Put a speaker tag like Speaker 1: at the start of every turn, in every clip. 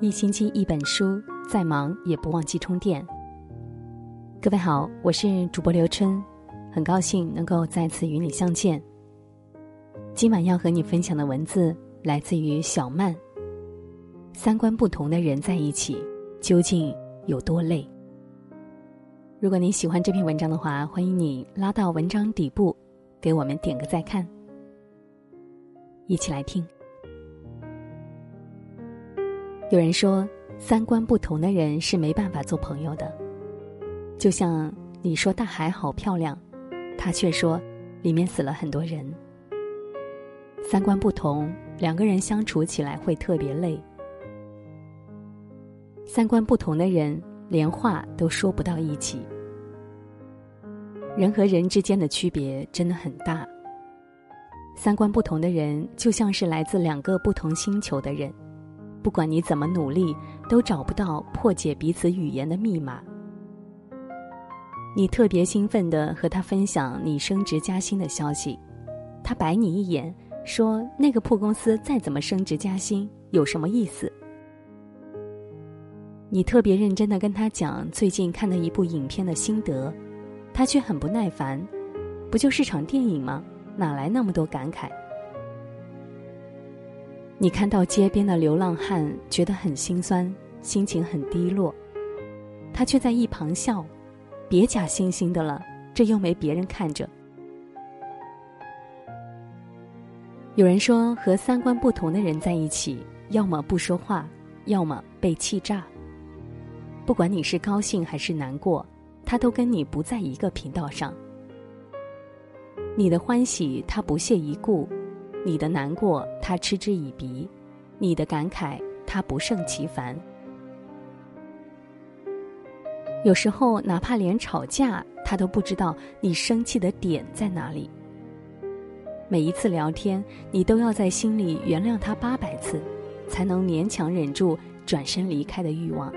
Speaker 1: 一星期一本书，再忙也不忘记充电。各位好，我是主播刘春，很高兴能够再次与你相见。今晚要和你分享的文字来自于小曼。三观不同的人在一起，究竟有多累？如果你喜欢这篇文章的话，欢迎你拉到文章底部，给我们点个再看。一起来听。有人说，三观不同的人是没办法做朋友的。就像你说大海好漂亮，他却说里面死了很多人。三观不同，两个人相处起来会特别累。三观不同的人，连话都说不到一起。人和人之间的区别真的很大。三观不同的人，就像是来自两个不同星球的人。不管你怎么努力，都找不到破解彼此语言的密码。你特别兴奋的和他分享你升职加薪的消息，他白你一眼，说那个破公司再怎么升职加薪有什么意思？你特别认真的跟他讲最近看的一部影片的心得，他却很不耐烦，不就是场电影吗？哪来那么多感慨？你看到街边的流浪汉，觉得很心酸，心情很低落，他却在一旁笑：“别假惺惺的了，这又没别人看着。”有人说，和三观不同的人在一起，要么不说话，要么被气炸。不管你是高兴还是难过，他都跟你不在一个频道上。你的欢喜，他不屑一顾。你的难过，他嗤之以鼻；你的感慨，他不胜其烦。有时候，哪怕连吵架，他都不知道你生气的点在哪里。每一次聊天，你都要在心里原谅他八百次，才能勉强忍住转身离开的欲望，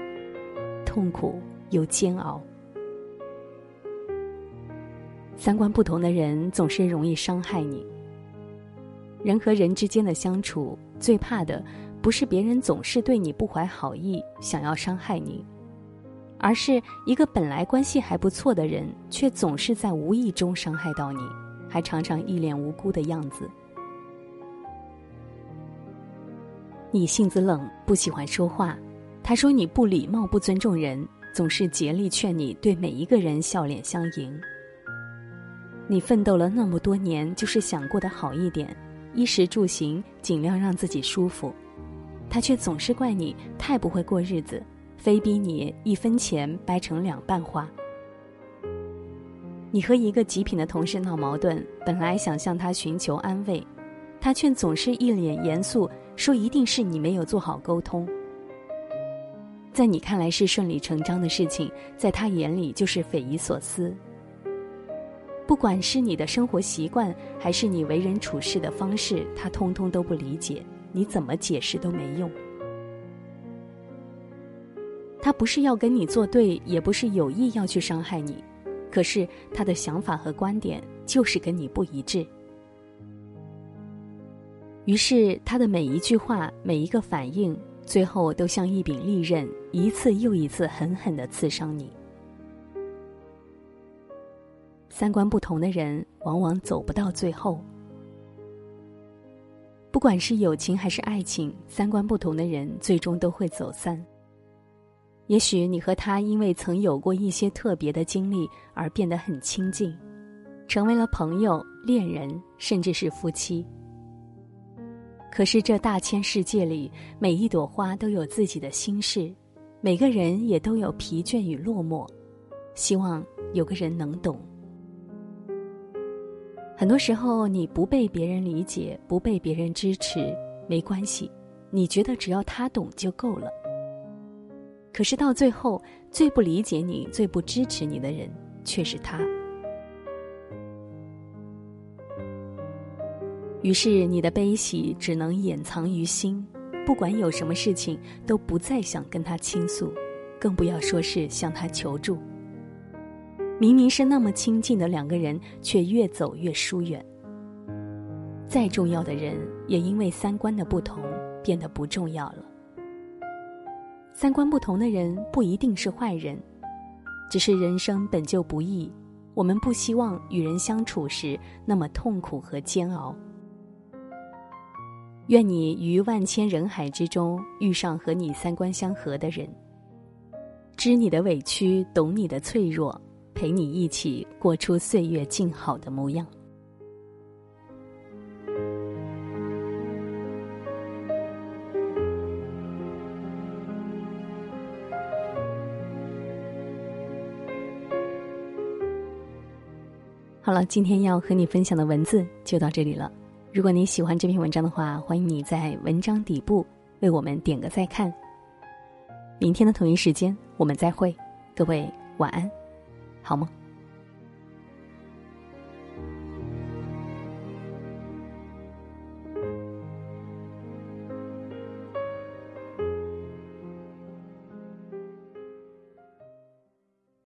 Speaker 1: 痛苦又煎熬。三观不同的人总是容易伤害你。人和人之间的相处，最怕的不是别人总是对你不怀好意，想要伤害你，而是一个本来关系还不错的人，却总是在无意中伤害到你，还常常一脸无辜的样子。你性子冷，不喜欢说话，他说你不礼貌、不尊重人，总是竭力劝你对每一个人笑脸相迎。你奋斗了那么多年，就是想过得好一点。衣食住行尽量让自己舒服，他却总是怪你太不会过日子，非逼你一分钱掰成两半花。你和一个极品的同事闹矛盾，本来想向他寻求安慰，他却总是一脸严肃说一定是你没有做好沟通。在你看来是顺理成章的事情，在他眼里就是匪夷所思。不管是你的生活习惯，还是你为人处事的方式，他通通都不理解。你怎么解释都没用。他不是要跟你作对，也不是有意要去伤害你，可是他的想法和观点就是跟你不一致。于是他的每一句话、每一个反应，最后都像一柄利刃，一次又一次狠狠的刺伤你。三观不同的人，往往走不到最后。不管是友情还是爱情，三观不同的人最终都会走散。也许你和他因为曾有过一些特别的经历而变得很亲近，成为了朋友、恋人，甚至是夫妻。可是这大千世界里，每一朵花都有自己的心事，每个人也都有疲倦与落寞。希望有个人能懂。很多时候，你不被别人理解，不被别人支持，没关系，你觉得只要他懂就够了。可是到最后，最不理解你、最不支持你的人，却是他。于是，你的悲喜只能掩藏于心，不管有什么事情，都不再想跟他倾诉，更不要说是向他求助。明明是那么亲近的两个人，却越走越疏远。再重要的人，也因为三观的不同，变得不重要了。三观不同的人不一定是坏人，只是人生本就不易，我们不希望与人相处时那么痛苦和煎熬。愿你于万千人海之中遇上和你三观相合的人，知你的委屈，懂你的脆弱，陪你一起过出岁月静好的模样。好了，今天要和你分享的文字就到这里了。如果你喜欢这篇文章的话，欢迎你在文章底部为我们点个再看。明天的同一时间我们再会，各位晚安，好吗？